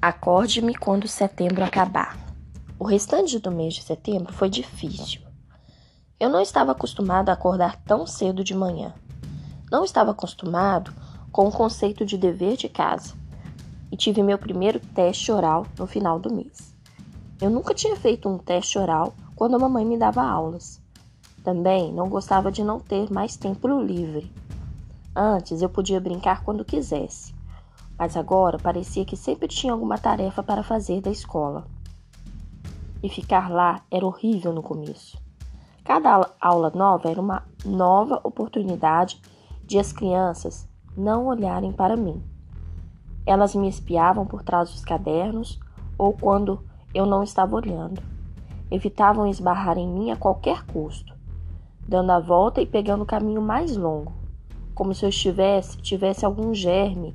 Acorde-me quando setembro acabar. O restante do mês de setembro foi difícil. Eu não estava acostumado a acordar tão cedo de manhã. Não estava acostumado com o conceito de dever de casa e tive meu primeiro teste oral no final do mês. Eu nunca tinha feito um teste oral quando a mamãe me dava aulas. Também não gostava de não ter mais tempo livre. Antes eu podia brincar quando quisesse mas agora parecia que sempre tinha alguma tarefa para fazer da escola. E ficar lá era horrível no começo. Cada aula nova era uma nova oportunidade de as crianças não olharem para mim. Elas me espiavam por trás dos cadernos ou quando eu não estava olhando. Evitavam esbarrar em mim a qualquer custo, dando a volta e pegando o caminho mais longo, como se eu estivesse tivesse algum germe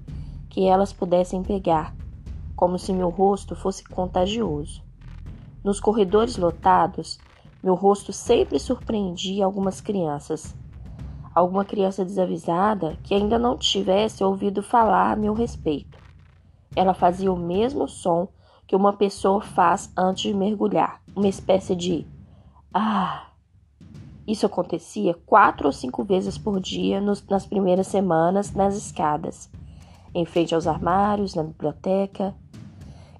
que elas pudessem pegar, como se meu rosto fosse contagioso. Nos corredores lotados, meu rosto sempre surpreendia algumas crianças. Alguma criança desavisada que ainda não tivesse ouvido falar a meu respeito. Ela fazia o mesmo som que uma pessoa faz antes de mergulhar, uma espécie de ah. Isso acontecia quatro ou cinco vezes por dia nos, nas primeiras semanas nas escadas em frente aos armários, na biblioteca.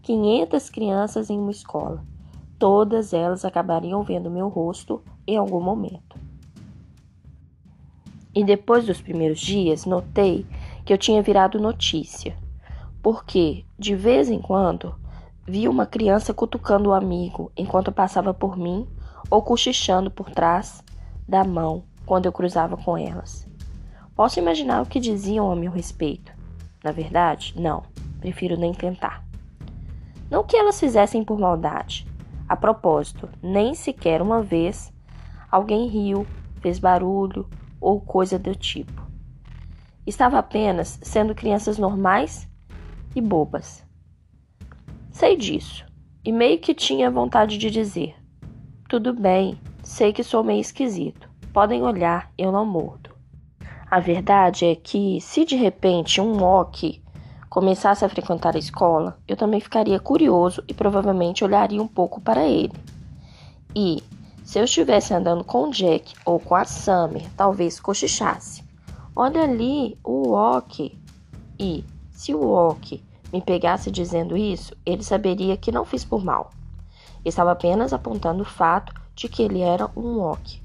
500 crianças em uma escola. Todas elas acabariam vendo meu rosto em algum momento. E depois dos primeiros dias, notei que eu tinha virado notícia, porque, de vez em quando, vi uma criança cutucando o amigo enquanto passava por mim ou cochichando por trás da mão quando eu cruzava com elas. Posso imaginar o que diziam a meu respeito. Na verdade, não, prefiro nem tentar. Não que elas fizessem por maldade. A propósito, nem sequer uma vez alguém riu, fez barulho ou coisa do tipo. Estava apenas sendo crianças normais e bobas. Sei disso, e meio que tinha vontade de dizer: Tudo bem, sei que sou meio esquisito. Podem olhar, eu não mordo. A verdade é que, se de repente um Loki começasse a frequentar a escola, eu também ficaria curioso e provavelmente olharia um pouco para ele. E, se eu estivesse andando com Jack ou com a Summer, talvez cochichasse. Olha ali, o Loki. E, se o Loki me pegasse dizendo isso, ele saberia que não fiz por mal. Estava apenas apontando o fato de que ele era um Loki.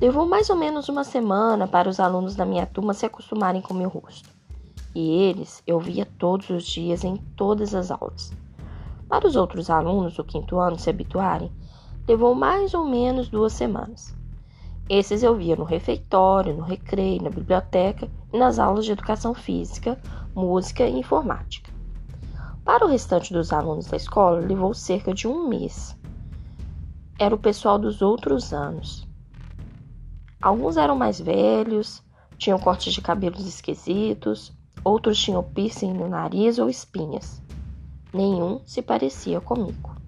Levou mais ou menos uma semana para os alunos da minha turma se acostumarem com meu rosto. E eles eu via todos os dias em todas as aulas. Para os outros alunos do quinto ano se habituarem, levou mais ou menos duas semanas. Esses eu via no refeitório, no recreio, na biblioteca e nas aulas de educação física, música e informática. Para o restante dos alunos da escola, levou cerca de um mês. Era o pessoal dos outros anos. Alguns eram mais velhos, tinham cortes de cabelos esquisitos, outros tinham piercing no nariz ou espinhas. Nenhum se parecia comigo.